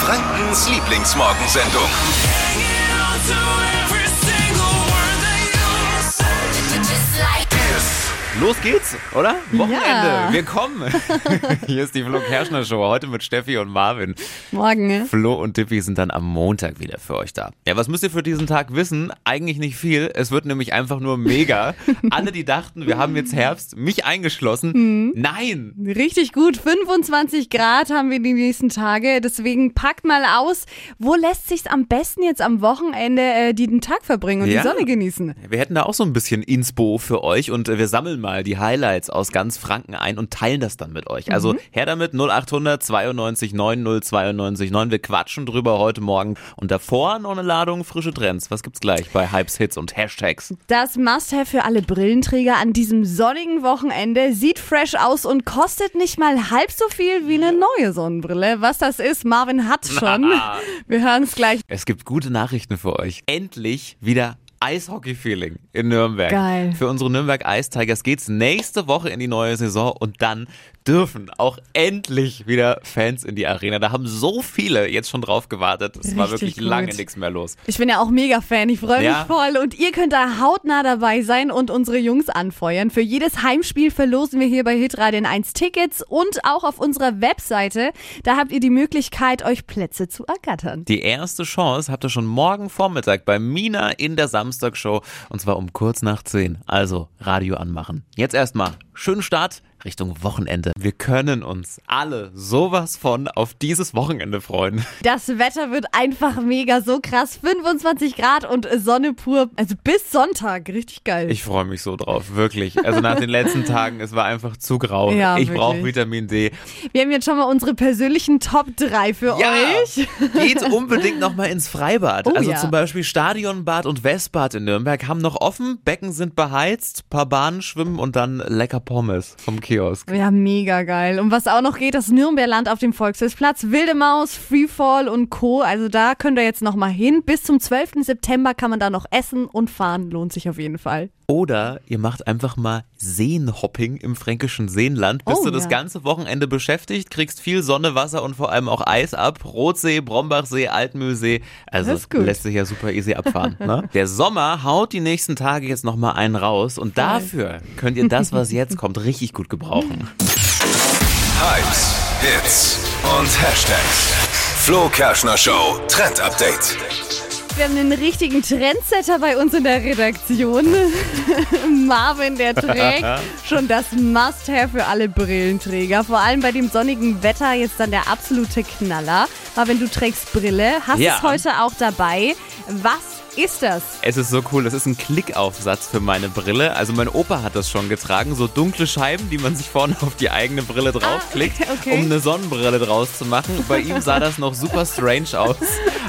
Frankens Lieblingsmorgensendung. Los geht's, oder? Wochenende. Ja. Wir kommen. Hier ist die Flo Kerschner Show. Heute mit Steffi und Marvin. Morgen, ne? Flo und Dippy sind dann am Montag wieder für euch da. Ja, was müsst ihr für diesen Tag wissen? Eigentlich nicht viel. Es wird nämlich einfach nur mega. Alle, die dachten, wir haben jetzt Herbst, mich eingeschlossen. Nein! Richtig gut. 25 Grad haben wir die nächsten Tage. Deswegen packt mal aus, wo lässt sich's am besten jetzt am Wochenende äh, den Tag verbringen und Ja. die Sonne genießen? Wir hätten da auch so ein bisschen Inspo für euch und äh, wir sammeln mal die Highlights aus ganz Franken ein und teilen das dann mit euch. Also her damit 0800 92 90 92 9. Wir quatschen drüber heute Morgen und davor noch eine Ladung frische Trends. Was gibt's gleich bei Hypes, Hits und Hashtags? Das Must-Have für alle Brillenträger an diesem sonnigen Wochenende sieht fresh aus und kostet nicht mal halb so viel wie eine neue Sonnenbrille. Was das ist, Marvin hat schon. Wir hören es gleich. Es gibt gute Nachrichten für euch. Endlich wieder Eishockey-Feeling in Nürnberg. Geil. Für unsere Nürnberg Ice Tigers geht's nächste Woche in die neue Saison und dann dürfen auch endlich wieder Fans in die Arena. Da haben so viele jetzt schon drauf gewartet. Es war wirklich gut. lange nichts mehr los. Ich bin ja auch mega Fan, ich freue mich Ja. voll und ihr könnt da hautnah dabei sein und unsere Jungs anfeuern. Für jedes Heimspiel verlosen wir hier bei Hitradio 1 Tickets und auch auf unserer Webseite. Da habt ihr die Möglichkeit, euch Plätze zu ergattern. Die erste Chance habt ihr schon morgen Vormittag bei Mina in der Samstagshow und zwar um kurz nach 10. Also Radio anmachen. Jetzt erstmal schönen Start Richtung Wochenende. Wir können uns alle sowas von auf dieses Wochenende freuen. Das Wetter wird einfach mega so krass. 25 Grad und Sonne pur. Also bis Sonntag. Richtig geil. Ich freue mich so drauf, wirklich. Also nach den letzten Tagen, es war einfach zu grau. Ja, ich brauche. Vitamin D. wir haben jetzt schon mal unsere persönlichen Top 3 für euch. geht unbedingt nochmal ins Freibad. Oh also ja. zum Beispiel Stadionbad und Westbad in Nürnberg haben noch offen, Becken sind beheizt, paar Bahnen schwimmen und dann lecker Pommes vom Kiosk. Ja, mega geil. Und was auch noch geht, das Nürnberland auf dem Volksfestplatz, Wilde Maus, Freefall und Co. Also da könnt ihr jetzt noch mal hin. Bis zum 12. September kann man da noch essen und fahren. Lohnt sich auf jeden Fall. Oder ihr macht einfach mal Seenhopping im fränkischen Seenland. Bist Oh, du das ja. ganze Wochenende beschäftigt, kriegst viel Sonne, Wasser und vor allem auch Eis ab. Rotsee, Brombachsee, Altmühlsee. Also Das ist gut. lässt sich ja super easy abfahren. ne? Der Sommer haut die nächsten Tage jetzt nochmal einen raus und dafür könnt ihr das, was jetzt kommt, richtig gut gebrauchen. Hypes, Hits und Hashtags. Flo Kerschner Show Trend Update. Wir haben einen richtigen Trendsetter bei uns in der Redaktion. Marvin, der trägt schon das Must-Have für alle Brillenträger. Vor allem bei dem sonnigen Wetter jetzt dann der absolute Knaller. Marvin, du trägst Brille, hast Ja. es heute auch dabei. Was ist das? Es ist so cool, das ist ein Klickaufsatz für meine Brille. Also mein Opa hat das schon getragen, so dunkle Scheiben, die man sich vorne auf die eigene Brille draufklickt, Ah, okay. um eine Sonnenbrille draus zu machen. Bei ihm sah das noch super strange aus.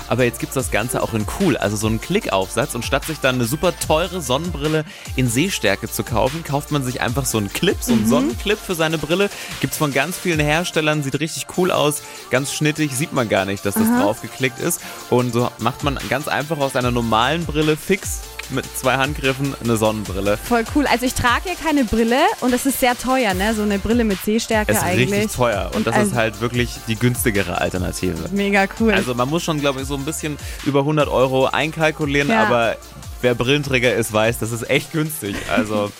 Aber jetzt gibt's das Ganze auch in cool, also so einen Klickaufsatz. Und statt sich dann eine super teure Sonnenbrille in Sehstärke zu kaufen, kauft man sich einfach so einen Clip, so einen Sonnenclip für seine Brille. Gibt's von ganz vielen Herstellern, sieht richtig cool aus, ganz schnittig, sieht man gar nicht, dass das draufgeklickt ist. Und so macht man ganz einfach aus einer normalen Brille fix mit zwei Handgriffen eine Sonnenbrille. Voll cool. Also ich trage ja keine Brille und es ist sehr teuer, ne? So eine Brille mit Sehstärke ist eigentlich. richtig teuer und, das also, ist halt wirklich die günstigere Alternative. mega cool. Also man muss schon, glaube ich, so ein bisschen über 100 Euro einkalkulieren, Ja. aber wer Brillenträger ist, weiß, das ist echt günstig. Also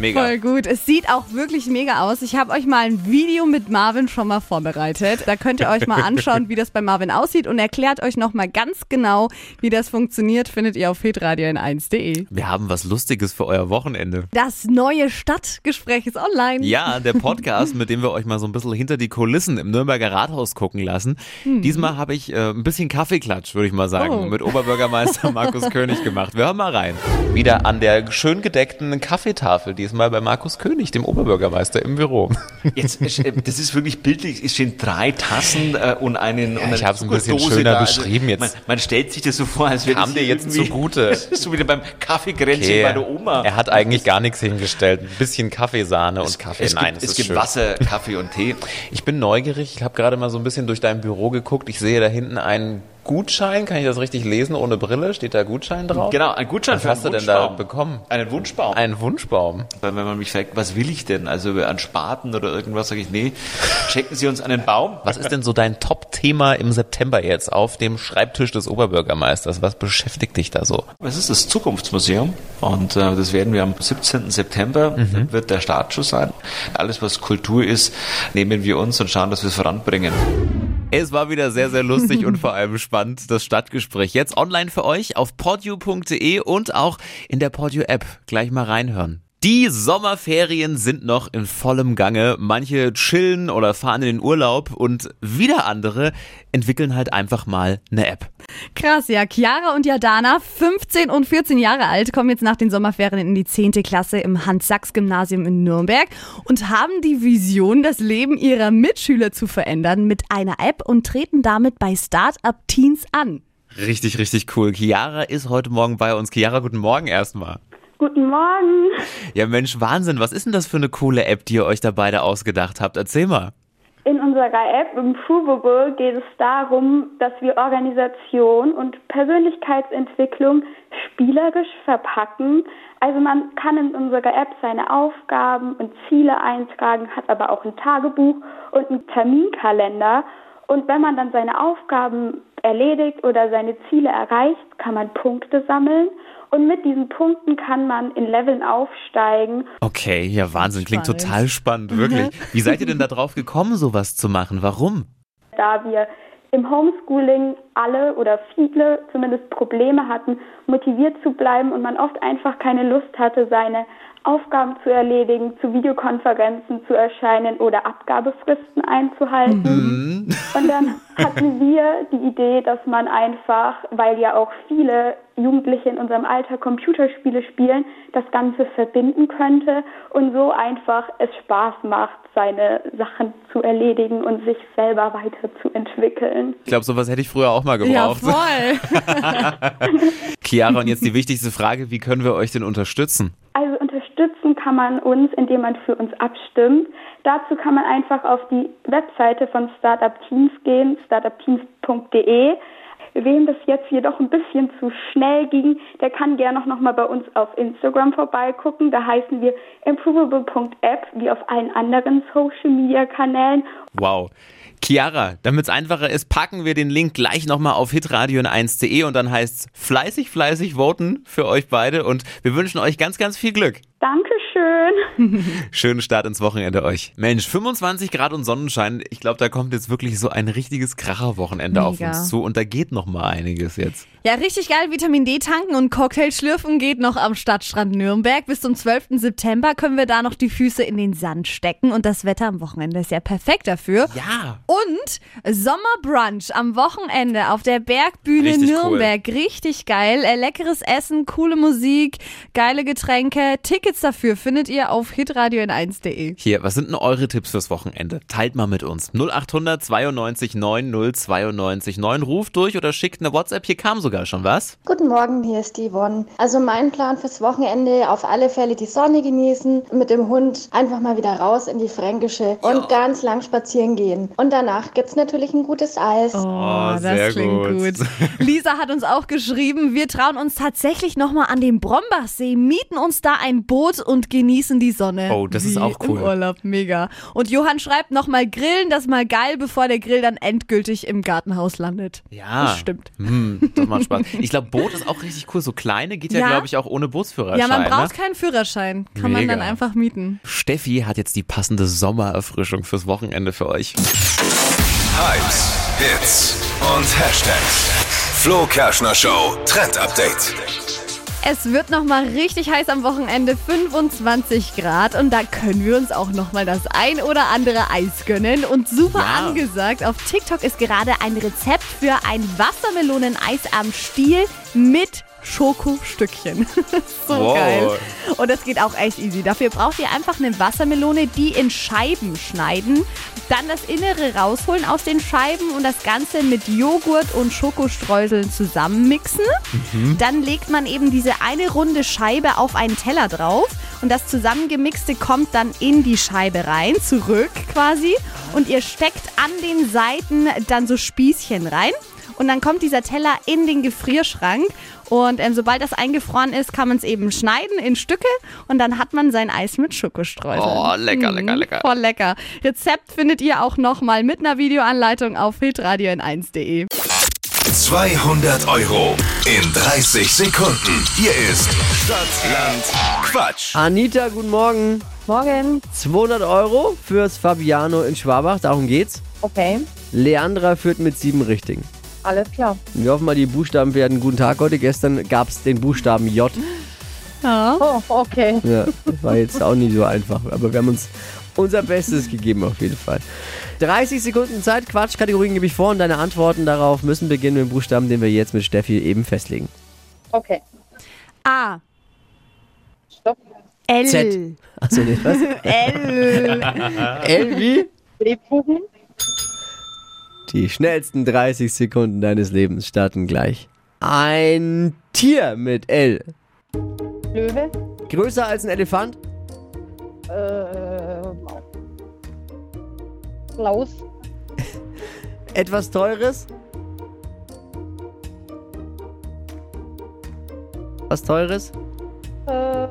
mega. Voll gut. Es sieht auch wirklich mega aus. Ich habe euch mal ein Video mit Marvin schon mal vorbereitet. Da könnt ihr euch mal anschauen, wie das bei Marvin aussieht und erklärt euch noch mal ganz genau, wie das funktioniert, findet ihr auf hitradio in 1.de. Wir haben was Lustiges für euer Wochenende. Das neue Stadtgespräch ist online. Ja, der Podcast, mit dem wir euch mal so ein bisschen hinter die Kulissen im Nürnberger Rathaus gucken lassen. Diesmal habe ich äh, ein bisschen Kaffeeklatsch, würde ich mal sagen, Oh. mit Oberbürgermeister Markus König gemacht. Wir hören mal rein. Wieder an der schön gedeckten Kaffeetafel, diesmal bei Markus König, dem Oberbürgermeister im Büro. Jetzt, äh, das ist wirklich bildlich. Es stehen drei Tassen äh, und einen. und eine ich hab's ein bisschen schöner da. beschrieben jetzt. Man, man stellt sich das so vor, als wäre Kam dir jetzt zugute. So wieder beim Kaffeekränzchen bei der Oma. Er hat eigentlich gar nichts hingestellt. Ein bisschen Kaffeesahne und Kaffee. es Nein, gibt, es es gibt schön. Wasser, Kaffee und Tee. Ich bin neugierig. Ich habe gerade mal so ein bisschen durch dein Büro geguckt. Ich sehe da hinten einen Gutschein. Kann ich das richtig lesen? Ohne Brille steht da Gutschein drauf? Genau, ein Gutschein Was für hast du einen denn da Wunschbaum. bekommen? Einen Wunschbaum. Ein Wunschbaum. Weil wenn man mich fragt, was will ich denn? Also an Spaten oder irgendwas, sage ich, nee, checken Sie uns einen Baum. Was ist denn so dein Top-Tipp Thema im September jetzt auf dem Schreibtisch des Oberbürgermeisters? Was beschäftigt dich da so? Es ist das Zukunftsmuseum und äh, das werden wir am 17. September, mhm. wird der Startschuss sein. Alles, was Kultur ist, nehmen wir uns und schauen, dass wir es voranbringen. Es war wieder sehr, sehr lustig und vor allem spannend, das Stadtgespräch. Jetzt online für euch auf podio.de und auch in der Podio-App. Gleich mal reinhören. Die Sommerferien sind noch in vollem Gange. Manche chillen oder fahren in den Urlaub und wieder andere entwickeln halt einfach mal eine App. Krass, ja. Chiara und Jadana, 15 und 14 Jahre alt, kommen jetzt nach den Sommerferien in die 10. Klasse im Hans-Sachs-Gymnasium in Nürnberg und haben die Vision, das Leben ihrer Mitschüler zu verändern mit einer App und treten damit bei Startup Teens an. Richtig, richtig cool. Chiara ist heute Morgen bei uns. Chiara, guten Morgen erstmal. Guten Morgen. Ja, Mensch, Wahnsinn. Was ist denn das für eine coole App, die ihr euch da beide ausgedacht habt? Erzähl mal. In unserer App Improvable geht es darum, dass wir Organisation und Persönlichkeitsentwicklung spielerisch verpacken. Also man kann in unserer App seine Aufgaben und Ziele eintragen, hat aber auch ein Tagebuch und einen Terminkalender. Und wenn man dann seine Aufgaben erledigt oder seine Ziele erreicht, kann man Punkte sammeln. Und mit diesen Punkten kann man in Leveln aufsteigen. Okay, ja, Wahnsinn. Klingt spannend. total spannend, wirklich. Wie seid ihr denn da drauf gekommen, sowas zu machen? Warum? Da wir im Homeschooling alle oder viele zumindest Probleme hatten, motiviert zu bleiben und man oft einfach keine Lust hatte, seine Aufgaben zu erledigen, zu Videokonferenzen zu erscheinen oder Abgabefristen einzuhalten. Mhm. Und dann hatten wir die Idee, dass man einfach, weil ja auch viele Jugendliche in unserem Alter Computerspiele spielen, das Ganze verbinden könnte und so einfach es Spaß macht, seine Sachen zu erledigen und sich selber weiterzuentwickeln. Ich glaube, sowas hätte ich früher auch mal gebraucht. Ja, voll. Chiara, und jetzt die wichtigste Frage, wie können wir euch denn unterstützen? Also unterstützen kann man uns, indem man für uns abstimmt. Dazu kann man einfach auf die Webseite von Startup Teams gehen, startupteams.de. Wem das jetzt jedoch ein bisschen zu schnell ging, der kann gerne noch mal bei uns auf Instagram vorbeigucken. Da heißen wir improvable.app wie auf allen anderen Social Media Kanälen. Wow. Chiara, damit es einfacher ist, packen wir den Link gleich nochmal auf hitradio 1.de und dann heißt es fleißig, fleißig voten für euch beide und wir wünschen euch ganz, ganz viel Glück. Dankeschön. Schönen Start ins Wochenende euch. Mensch, 25 Grad und Sonnenschein. Ich glaube, da kommt jetzt wirklich so ein richtiges Kracherwochenende auf uns zu und da geht noch mal einiges jetzt. Ja, richtig geil. Vitamin D tanken und Cocktail schlürfen geht noch am Stadtstrand Nürnberg. Bis zum 12. September können wir da noch die Füße in den Sand stecken und das Wetter am Wochenende ist ja perfekt dafür. Ja. Und Sommerbrunch am Wochenende auf der Bergbühne richtig Nürnberg. Cool. Richtig geil. Äh, leckeres Essen, coole Musik, geile Getränke. Tickets dafür findet ihr auf hitradio 1de Hier, was sind denn eure Tipps fürs Wochenende? Teilt mal mit uns. 0800 92 9 092 9. Ruft durch oder schickt eine WhatsApp. Hier kam sogar schon was. Guten Morgen, hier ist die Yvonne. Also mein Plan fürs Wochenende, auf alle Fälle die Sonne genießen, mit dem Hund einfach mal wieder raus in die Fränkische und ganz lang spazieren gehen. Und danach gibt es natürlich ein gutes Eis. Oh, oh das klingt gut. gut. Lisa hat uns auch geschrieben, wir trauen uns tatsächlich nochmal an den Brombachsee, mieten uns da ein Boot und genießen die Sonne. Oh, das Wie ist auch cool. Im Urlaub, mega. Und Johann schreibt nochmal grillen, das mal geil, bevor der Grill dann endgültig im Gartenhaus landet. Ja. Das stimmt. Hm, das macht Spaß. Ich glaube, Boot ist auch richtig cool. So kleine geht ja, ja glaube ich, auch ohne Bootsführerschein. Ja, man braucht ne? keinen Führerschein. Kann mega. man dann einfach mieten. Steffi hat jetzt die passende Sommererfrischung fürs Wochenende für euch. Hypes, Hits und Hashtags. Flo Kerschner Show Trend Update. Es wird noch mal richtig heiß am Wochenende, 25 Grad und da können wir uns auch noch mal das ein oder andere Eis gönnen und super ja. angesagt. Auf TikTok ist gerade ein Rezept für ein Wassermeloneneis am Stiel mit Schokostückchen. so wow. geil. Und das geht auch echt easy. Dafür braucht ihr einfach eine Wassermelone, die in Scheiben schneiden, dann das Innere rausholen aus den Scheiben und das Ganze mit Joghurt und Schokostreuseln zusammenmixen. Mhm. Dann legt man eben diese eine runde Scheibe auf einen Teller drauf und das zusammengemixte kommt dann in die Scheibe rein, zurück quasi und ihr steckt an den Seiten dann so Spießchen rein und dann kommt dieser Teller in den Gefrierschrank. Und ähm, sobald das eingefroren ist, kann man es eben schneiden in Stücke und dann hat man sein Eis mit Schokostreuseln. Oh, lecker, lecker, lecker. Voll lecker. Rezept findet ihr auch nochmal mit einer Videoanleitung auf hitradio n1.de. 200 Euro in 30 Sekunden. Hier ist Stadtland Quatsch. Anita, guten Morgen. Morgen. 200 Euro fürs Fabiano in Schwabach, darum geht's. Okay, Leandra führt mit sieben Richtigen. Alles klar. Wir hoffen mal, die Buchstaben werden guten Tag heute. Gestern gab's den Buchstaben J. Oh, okay. Ja, das war jetzt auch nicht so einfach, aber wir haben uns unser Bestes gegeben auf jeden Fall. 30 Sekunden Zeit, Quatschkategorien gebe ich vor und deine Antworten darauf müssen beginnen mit dem Buchstaben, den wir jetzt mit Steffi eben festlegen. Okay. A. Stopp. L. Z. Achso, nee, was? L. L wie? Lebkuchen. Die schnellsten 30 Sekunden deines Lebens starten gleich. Ein Tier mit L. Löwe. Größer als ein Elefant? Äh, Klaus. Etwas teures? Was teures? Äh,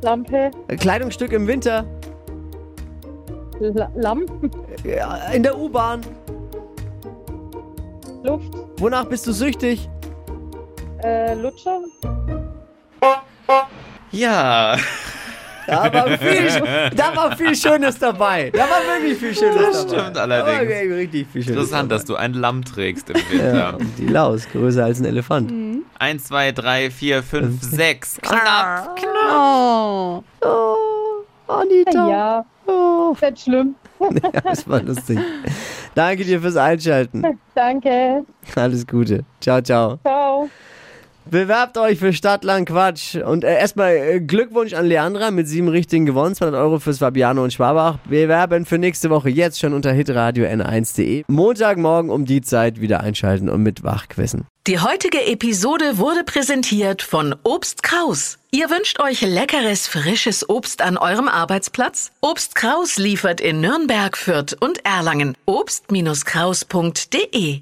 Lampe. Kleidungsstück im Winter? La Lamm. Ja, In der U-Bahn? Luft. Wonach bist du süchtig? Äh, Lutscher. Ja. Da war viel, da war viel Schönes dabei. Da war wirklich viel Schönes Das dabei. stimmt allerdings. Da war richtig viel Schönes Interessant, dabei. dass du ein Lamm trägst im Ja, Winter. und die Laus, größer als ein Elefant. Eins, zwei, drei, vier, fünf, sechs. Knapp. Oh. Oh, Anita. Ja, Oh, nicht schlimm. ja, das war lustig. Danke dir fürs Einschalten. Danke. Alles Gute. Ciao, ciao. Ciao. Bewerbt euch für Stadtland Quatsch. Und äh, erstmal äh, Glückwunsch an Leandra mit sieben richtigen gewonnen. 200 Euro fürs Fabiano und Schwabach. Bewerben für nächste Woche jetzt schon unter hitradio n1.de. Montagmorgen um die Zeit wieder einschalten und mit wachquissen. Die heutige Episode wurde präsentiert von Obst Kraus. Ihr wünscht euch leckeres, frisches Obst an eurem Arbeitsplatz? Obst Kraus liefert in Nürnberg, Fürth und Erlangen. Obst-Kraus.de